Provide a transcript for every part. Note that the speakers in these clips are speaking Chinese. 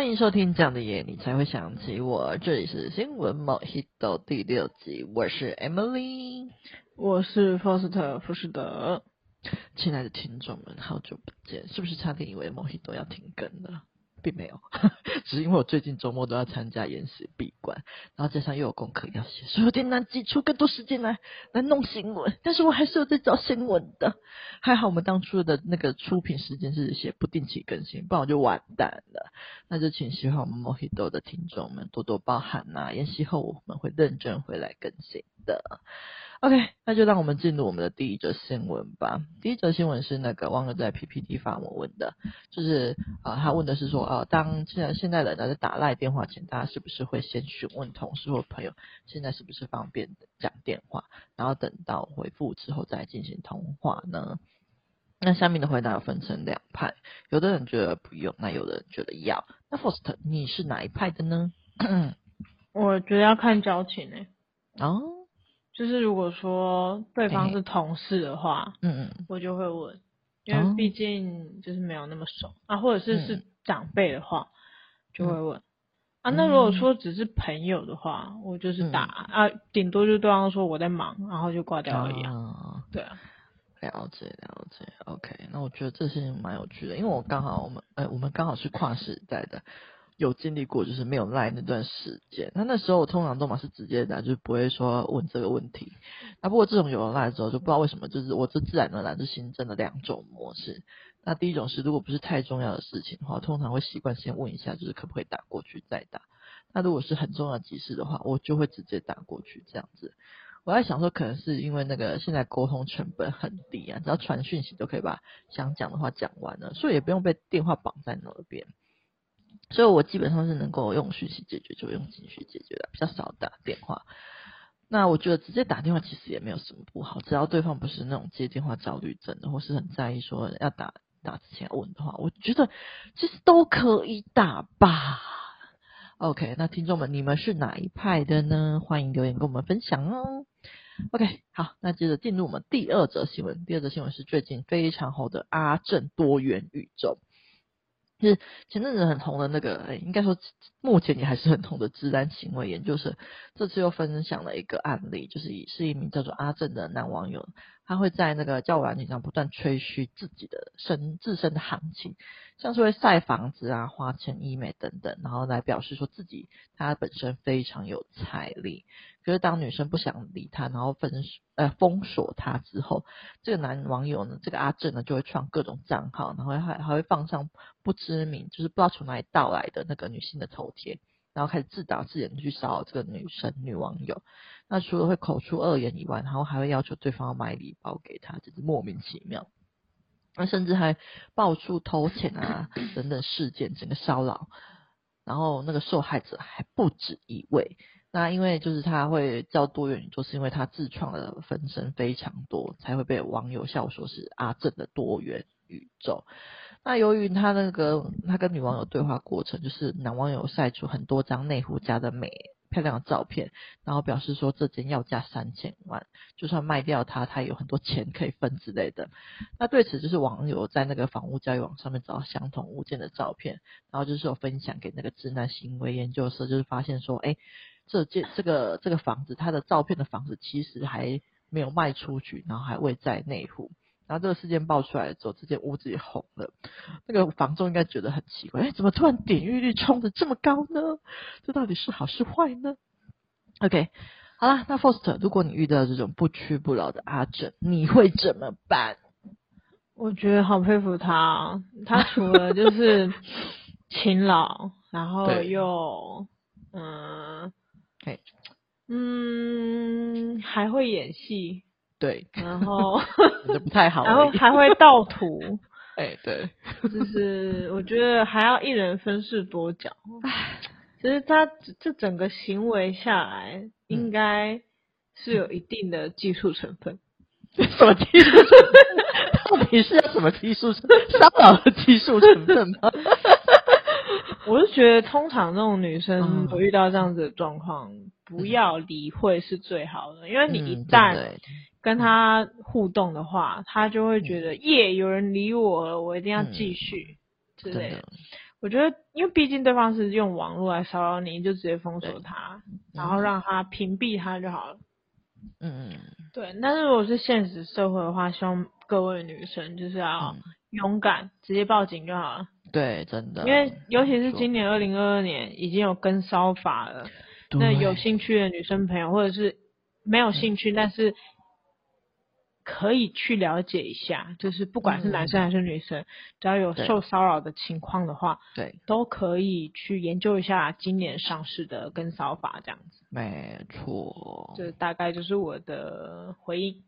欢迎收听《这样的夜你才会想起我》，这里是新闻某 hit 第六集，我是 Emily，我是 Foster 福士德。亲爱的听众们，好久不见，是不是差点以为某 hit 要停更了？并没有，只是因为我最近周末都要参加研习闭关，然后加上又有功课要写，所以有点难挤出更多时间来来弄新闻。但是我还是有在找新闻的，还好我们当初的那个出品时间是写不定期更新，不然我就完蛋了。那就请希望我们 Mojito 的听众们多多包涵呐、啊，研习后我们会认真回来更新的。OK，那就让我们进入我们的第一则新闻吧。第一则新闻是那个网友在 PPT 发我问的，就是啊、呃，他问的是说，啊、呃，当现在现在人在打赖电话前，大家是不是会先询问同事或朋友，现在是不是方便讲电话，然后等到回复之后再进行通话呢？那下面的回答有分成两派，有的人觉得不用，那有的人觉得要。那 Faust，你是哪一派的呢？我觉得要看交情诶、欸。哦。就是如果说对方是同事的话，嗯嗯，我就会问，因为毕竟就是没有那么熟、哦、啊，或者是是长辈的话，就会问、嗯、啊。那如果说只是朋友的话，我就是打、嗯、啊，顶多就对方说我在忙，然后就挂掉而已。啊。对啊，了解了解。OK，那我觉得这事情蛮有趣的，因为我刚好我们呃我们刚好是跨时代的。有经历过，就是没有赖那段时间。那那时候我通常都嘛是直接打，就是不会说问这个问题。那不过这种有了赖之后，就不知道为什么，就是我这自然而然就新增了两种模式。那第一种是，如果不是太重要的事情的话，通常会习惯先问一下，就是可不可以打过去再打。那如果是很重要急事的话，我就会直接打过去这样子。我在想说，可能是因为那个现在沟通成本很低啊，只要传讯息就可以把想讲的话讲完了，所以也不用被电话绑在那边。所以我基本上是能够用讯息解决，就用讯息解决的，比较少打电话。那我觉得直接打电话其实也没有什么不好，只要对方不是那种接电话焦虑症的，或是很在意说要打打之前要问的话，我觉得其实都可以打吧。OK，那听众们，你们是哪一派的呢？欢迎留言跟我们分享哦。OK，好，那接着进入我们第二则新闻。第二则新闻是最近非常红的阿正多元宇宙。就是前阵子很红的那个，欸、应该说目前也还是很红的直男行为研究社，这次又分享了一个案例，就是是一名叫做阿正的男网友，他会在那个交友软件上不断吹嘘自己的身自身的行情，像是会晒房子啊、花钱医美等等，然后来表示说自己他本身非常有财力。可是当女生不想理他，然后分呃封锁他之后，这个男网友呢，这个阿正呢就会创各种账号，然后还还会放上不知名，就是不知道从哪里盗来的那个女性的头贴，然后开始自导自演去骚扰这个女生女网友。那除了会口出恶言以外，然后还会要求对方要买礼包给他，就是莫名其妙。那甚至还爆出偷钱啊等等事件，整个骚扰，然后那个受害者还不止一位。那因为就是他会叫多元宇宙，是因为他自创的分身非常多，才会被网友笑说是阿正的多元宇宙。那由于他那个他跟女网友对话过程，就是男网友晒出很多张内湖家的美漂亮的照片，然后表示说这间要价三千万，就算卖掉它，他有很多钱可以分之类的。那对此就是网友在那个房屋交易网上面找到相同物件的照片，然后就是有分享给那个直男行为研究社，就是发现说，哎。这件这个这个房子，它的照片的房子其实还没有卖出去，然后还未在内户。然后这个事件爆出来之后，这间屋子也红了。那个房仲应该觉得很奇怪，哎，怎么突然点阅率冲的这么高呢？这到底是好是坏呢？OK，好啦，那 First，如果你遇到这种不屈不挠的阿正，你会怎么办？我觉得好佩服他，他除了就是 勤劳，然后又嗯。嘿，嗯，还会演戏，对，然后。不太好，然后还会盗图，哎，对，就是我觉得还要一人分饰多角，哎，其实他这整个行为下来，应该是有一定的技术成分，嗯、什么技术成分？到底是要什么技术？骚扰的技术成分吗？我是觉得，通常这种女生会遇到这样子的状况，嗯，不要理会是最好的，因为你一旦跟她互动的话，她，嗯、就会觉得耶，有人理我了，我一定要继续之类的。我觉得，因为毕竟对方是用网络来骚扰你，就直接封锁他，然后让他屏蔽他就好了。嗯嗯。对，但是如果是现实社会的话，希望各位女生就是要勇敢，嗯、直接报警就好了。对，真的。因为尤其是今年二零二二年已经有跟骚法了，那有兴趣的女生朋友，或者是没有兴趣，嗯、但是。可以去了解一下，就是不管是男生还是女生，嗯、只要有受骚扰的情况的话，对，都可以去研究一下今年上市的跟骚法这样子。没错，这大概就是我的回应。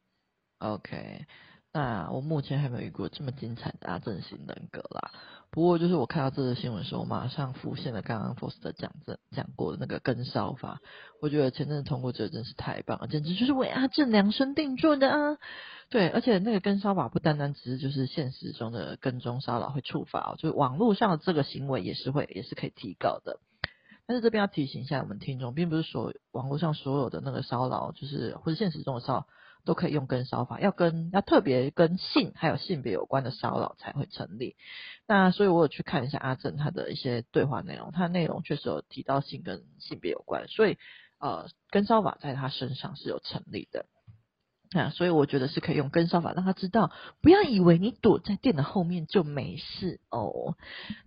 OK。那我目前还没有遇过这么精彩的阿正型人格啦。不过就是我看到这则新闻的时候，马上浮现了刚刚 Foster 讲的讲过的那个跟骚法。我觉得前阵子通过这真是太棒了，简直就是为阿正量身定做的啊！对，而且那个跟骚法不单单只是就是现实中的跟踪骚扰会触发哦，就是网络上的这个行为也是会也是可以提高的。但是这边要提醒一下我们听众，并不是说网络上所有的那个骚扰，就是或者现实中的骚扰。都可以用跟骚法，要跟要特别跟性还有性别有关的骚扰才会成立。那所以我有去看一下阿正他的一些对话内容，他内容确实有提到性跟性别有关，所以呃跟骚法在他身上是有成立的。啊，所以我觉得是可以用跟骚法让他知道，不要以为你躲在电脑后面就没事哦。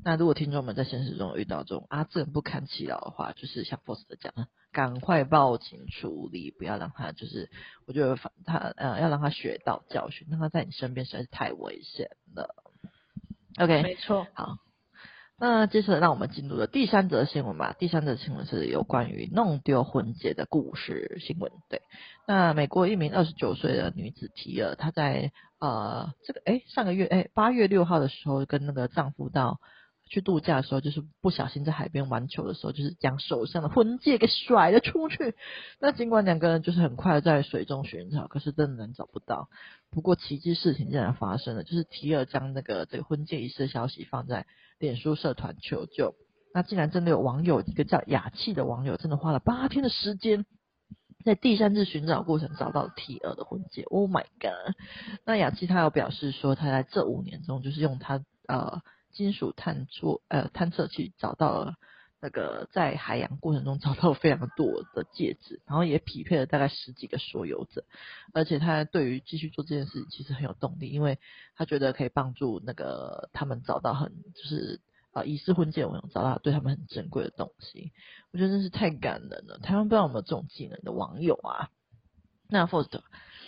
那如果听众们在现实中遇到这种阿正不堪其扰的话，就是像 Foster 讲，赶快报警处理，不要让他就是，我觉得他呃要让他学到教训，让他在你身边实在是太危险了。OK，没错，好。那接下来让我们进入了第三则新闻吧。第三则新闻是有关于弄丢婚戒的故事新闻。对，那美国一名二十九岁的女子提尔，她在呃这个诶上个月诶八月六号的时候，跟那个丈夫到去度假的时候，就是不小心在海边玩球的时候，就是将手上的婚戒给甩了出去。那尽管两个人就是很快在水中寻找，可是仍然找不到。不过奇迹事情竟然发生了，就是提尔将那个这个婚戒遗失的消息放在。脸书社团求救，那竟然真的有网友，一个叫雅气的网友，真的花了八天的时间，在第三次寻找过程找到 T 二的婚戒。Oh my god！那雅琪他有表示说，他在这五年中，就是用他呃金属探测呃探测器找到了那个在海洋过程中 找到非常多的戒指，然后也匹配了大概十几个所有者，而且他对于继续做这件事情其实很有动力，因为他觉得可以帮助那个他们找到很就是啊遗失婚戒我想找到对他们很珍贵的东西，我觉得真是太感人了。台湾不知道有没有这种技能的网友啊？那 Foster，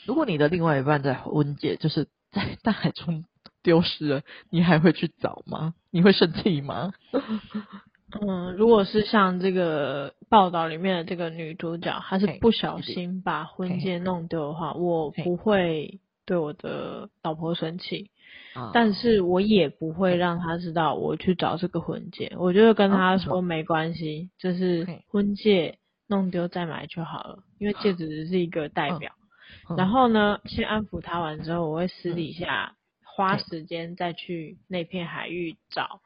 如果你的另外一半在婚戒就是在大海中丢失了，你还会去找吗？你会生气吗？嗯，如果是像这个报道里面的这个女主角，她是不小心把婚戒弄丢的话，我不会对我的老婆生气，但是我也不会让他知道我去找这个婚戒，我就会跟他说没关系，就是婚戒弄丢再买就好了，因为戒指只是一个代表。然后呢，先安抚他完之后，我会私底下花时间再去那片海域找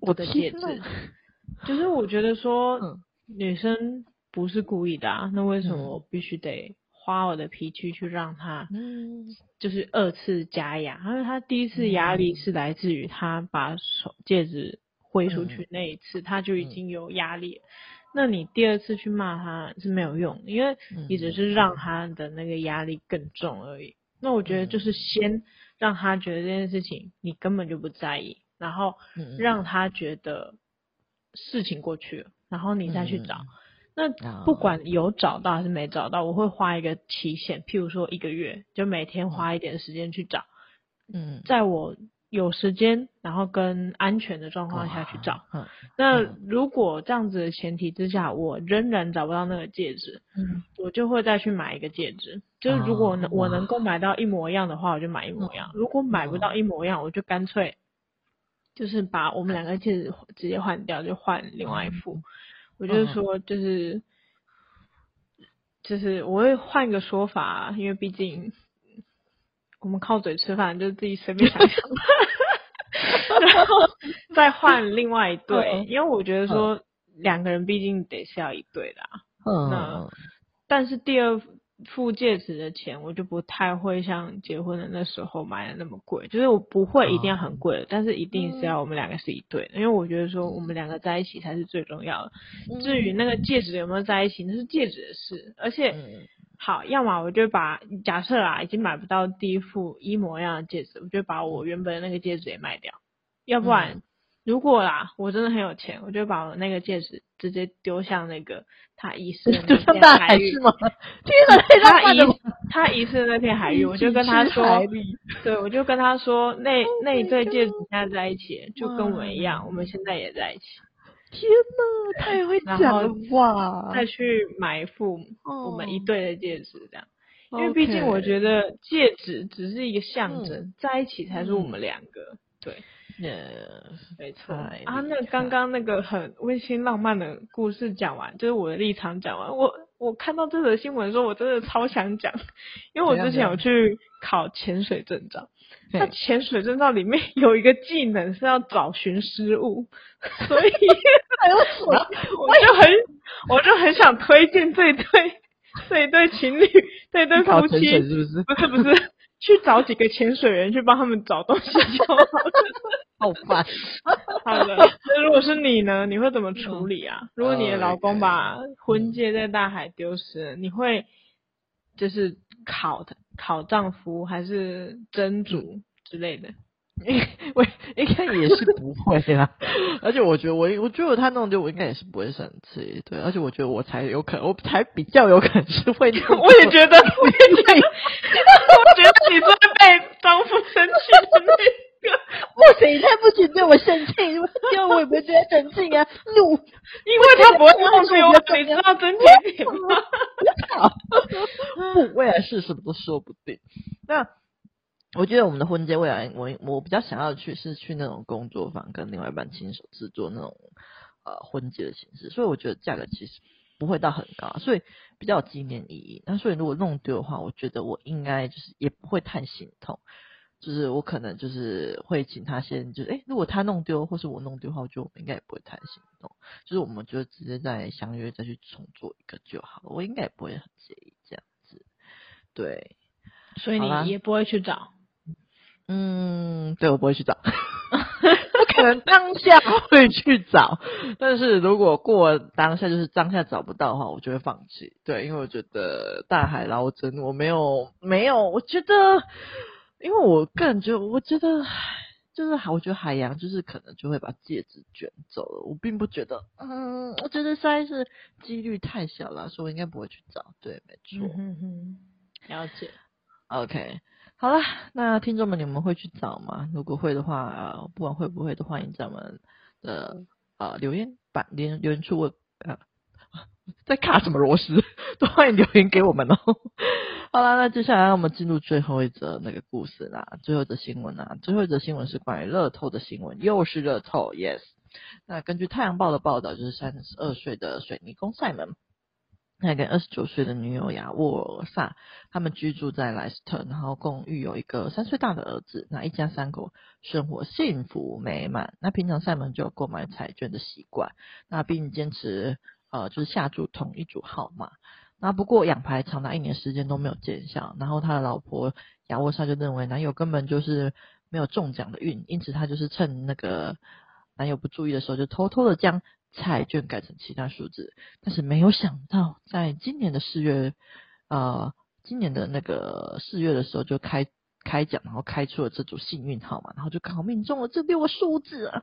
我的戒指。就是我觉得说，嗯、女生不是故意的啊，那为什么我必须得花我的脾气去让他，就是二次加压？因为他第一次压力是来自于他把手戒指挥出去那一次，他就已经有压力了。那你第二次去骂他是没有用，因为你只是让他的那个压力更重而已。那我觉得就是先让他觉得这件事情你根本就不在意，然后让他觉得。事情过去了，然后你再去找。嗯、那不管有找到还是没找到，我会花一个期限，譬如说一个月，就每天花一点时间去找。嗯，在我有时间，然后跟安全的状况下去找。嗯，那如果这样子的前提之下，我仍然找不到那个戒指，嗯，我就会再去买一个戒指。就是如果能我能够买到一模一样的话，我就买一模一样。如果买不到一模一样，我就干脆。就是把我们两个戒指直接换掉，就换另外一副。嗯、我就是说，就是、嗯、就是我会换个说法，因为毕竟我们靠嘴吃饭，就是自己随便想想，然后再换另外一对，嗯、因为我觉得说两个人毕竟得是要一对的啊。嗯。那但是第二付戒指的钱，我就不太会像结婚的那时候买的那么贵，就是我不会一定要很贵的，但是一定是要我们两个是一对的，因为我觉得说我们两个在一起才是最重要的。至于那个戒指有没有在一起，那是戒指的事。而且，好，要么我就把假设啊，已经买不到第一副一模一样的戒指，我就把我原本的那个戒指也卖掉，要不然。如果啦，我真的很有钱，我就把我那个戒指直接丢向那个他遗失的那片海域。吗？天哪，他遗他遗失的那片海域，我就跟他说，对，我就跟他说，那那一对戒指现在在一起，就跟我一样，我们现在也在一起。天哪，太会讲了哇！再去买一副我们一对的戒指，这样，因为毕竟我觉得戒指只是一个象征，在一起才是我们两个，对。没错啊，那刚刚那个很温馨浪漫的故事讲完，就是我的立场讲完。我我看到这则新闻的时候，我真的超想讲，因为我之前有去考潜水证照，那潜水证照里面有一个技能是要找寻失物，所以我我就很我就很想推荐这对这一对情侣这一对夫妻，是不是？不是不是。去找几个潜水员去帮他们找东西就好了。好烦。好的，那如果是你呢？你会怎么处理啊？如果你的老公把婚戒在大海丢失了，你会就是考他考丈夫，还是蒸煮之类的？我应该也是不会啦。而且我觉得我我觉得他弄丢我应该也是不会生气。对，而且我觉得我才有可能，我才比较有可能是会。我也觉得，我也觉得。我觉得你是被丈夫生气的那个，不行，他不仅对我生气，因为我也不会觉得生气啊，怒，因为他不会弄丢我，你知道真甜点吗？不，未来是什么都说不定。那我觉得我们的婚戒未来，我我比较想要去是去那种工作坊，跟另外一半亲手制作那种呃婚戒的形式，所以我觉得价格其实。不会到很高，所以比较有纪念意义。那所以如果弄丢的话，我觉得我应该就是也不会太心痛，就是我可能就是会请他先，就是诶，如果他弄丢或是我弄丢的话，我觉得我们应该也不会太心痛，就是我们就直接再相约再去重做一个就好了。我应该也不会很介意这样子，对。所以你也不会去找？嗯，对，我不会去找。可能当下会去找，但是如果过当下就是当下找不到的话，我就会放弃。对，因为我觉得大海捞针，我没有没有，我觉得，因为我个人觉得，我觉得就是我觉得海洋就是可能就会把戒指卷走了。我并不觉得，嗯，我觉得实在是几率太小了，所以我应该不会去找。对，没错。嗯哼，了解。OK。好了，那听众们，你们会去找吗？如果会的话，呃、不管会不会，都欢迎在我们的呃留言板留留言处问呃，在卡什么螺丝，都欢迎留言给我们哦。好了，那接下来我们进入最后一则那个故事啦，最后一则新闻啊，最后一则新闻是关于乐透的新闻，又是乐透，yes。那根据《太阳报》的报道，就是三十二岁的水泥工赛门。他跟二十九岁的女友雅沃萨，他们居住在莱斯特，然后共育有一个三岁大的儿子。那一家三口生活幸福美满。那平常赛门就有购买彩券的习惯，那并坚持呃就是下注同一组号码。那不过养牌长达一年时间都没有见效，然后他的老婆亚沃萨就认为男友根本就是没有中奖的运，因此他就是趁那个男友不注意的时候，就偷偷的将。彩券改成其他数字，但是没有想到，在今年的四月，呃，今年的那个四月的时候就开开奖，然后开出了这组幸运号码，然后就刚好命中了这六个数字啊，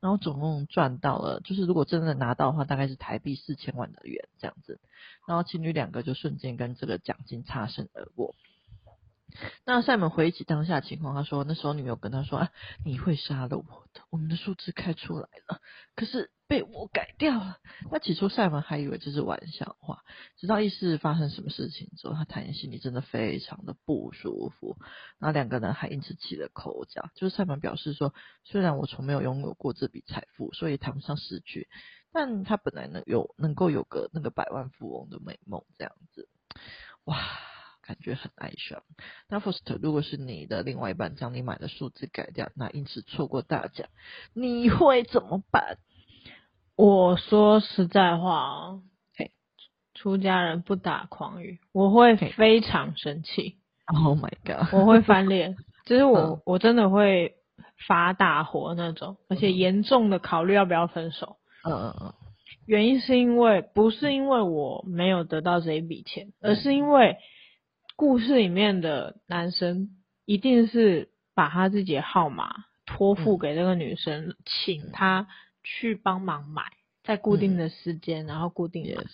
然后总共赚到了，就是如果真的拿到的话，大概是台币四千万的元这样子，然后情侣两个就瞬间跟这个奖金擦身而过。那赛门回忆起当下情况，他说那时候女友跟他说啊，你会杀了我的，我们的数字开出来了，可是。被我改掉了。那起初赛门还以为这是玩笑话，直到意识发生什么事情之后，他坦言心里真的非常的不舒服。然后两个人还因此起了口角。就是赛门表示说，虽然我从没有拥有过这笔财富，所以谈不上失去，但他本来能有能够有个那个百万富翁的美梦这样子。哇，感觉很哀伤。那 Faust，如果是你的另外一半将你买的数字改掉，那因此错过大奖，你会怎么办？我说实在话，嘿，出家人不打诳语，我会非常生气。Oh my god！我会翻脸，就是我、嗯、我真的会发大火那种，而且严重的考虑要不要分手。嗯嗯嗯。原因是因为不是因为我没有得到这一笔钱，而是因为故事里面的男生一定是把他自己的号码托付给这个女生，请他去帮忙买。在固定的时间，嗯、然后固定的，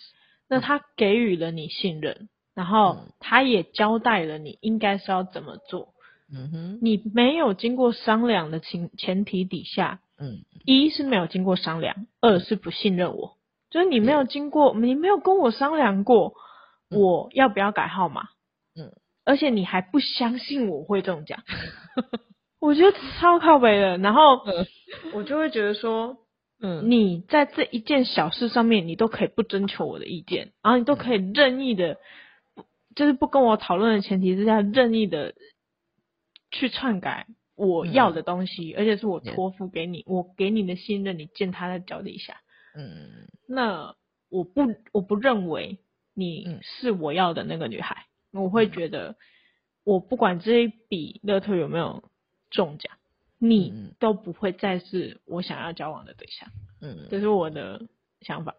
那他给予了你信任，然后他也交代了你应该是要怎么做。嗯哼，你没有经过商量的前前提底下，嗯，一是没有经过商量，二是不信任我，就是你没有经过，你没有跟我商量过，我要不要改号码？嗯，而且你还不相信我会中奖，我觉得超靠北的，然后我就会觉得说。嗯，你在这一件小事上面，你都可以不征求我的意见，然后你都可以任意的，就是不跟我讨论的前提之下，任意的去篡改我要的东西，嗯、而且是我托付给你，我给你的信任，你践踏在脚底下。嗯，那我不，我不认为你是我要的那个女孩，嗯、我会觉得，我不管这一笔乐透有没有中奖。你都不会再是我想要交往的对象，嗯，这是我的想法。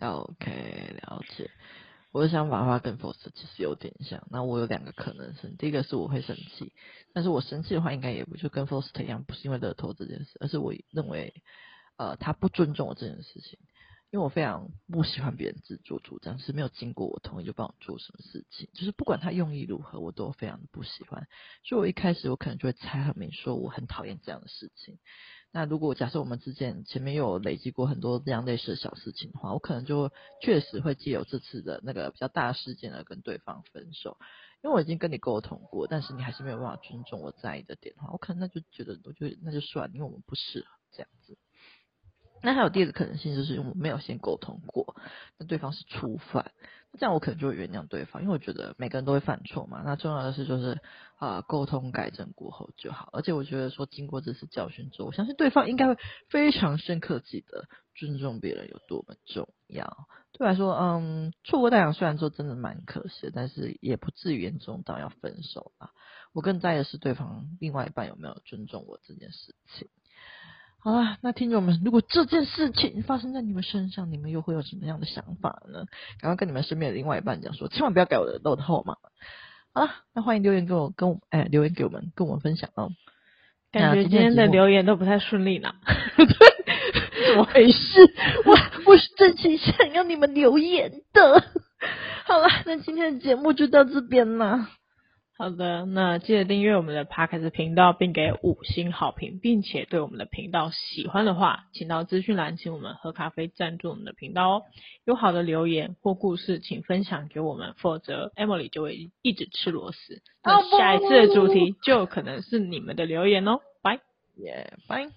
OK，了解。我的想法的话跟 Foster 其实有点像。那我有两个可能性，第一个是我会生气，但是我生气的话应该也不就跟 Foster 一样，不是因为乐透这件事，而是我认为，呃，他不尊重我这件事情。因为我非常不喜欢别人自作主张，是没有经过我同意就帮我做什么事情，就是不管他用意如何，我都非常的不喜欢。所以我一开始我可能就会猜很明，说我很讨厌这样的事情。那如果假设我们之间前面有累积过很多这样类似的小事情的话，我可能就确实会借由这次的那个比较大的事件而跟对方分手。因为我已经跟你沟通过，但是你还是没有办法尊重我在意的点的话，我可能那就觉得我就那就算，因为我们不适合这样子。那还有第二个可能性，就是我没有先沟通过，那对方是初犯，那这样我可能就会原谅对方，因为我觉得每个人都会犯错嘛。那重要的是就是啊，呃，沟通改正过后就好。而且我觉得说经过这次教训之后，我相信对方应该会非常深刻记得尊重别人有多么重要。对我来说，嗯，错过大洋虽然说真的蛮可惜，但是也不至于严重到要分手啊。我更在意的是对方另外一半有没有尊重我这件事情。好啦，那听众们，如果这件事情发生在你们身上，你们又会有什么样的想法呢？赶快跟你们身边的另外一半讲说，千万不要改我的漏的号码。好啦，那欢迎留言给我，跟我哎留言给我们，跟我们分享哦。感觉今天的留言都不太顺利呢。对，怎么回事？我我是真心想要你们留言的。好了，那今天的节目就到这边啦。好的，那记得订阅我们的 Podcast 频道，并给五星好评，并且对我们的频道喜欢的话，请到资讯栏请我们喝咖啡赞助我们的频道哦。有好的留言或故事，请分享给我们，否则 Emily 就会一直吃螺丝。那下一次的主题就可能是你们的留言哦。拜，耶，拜。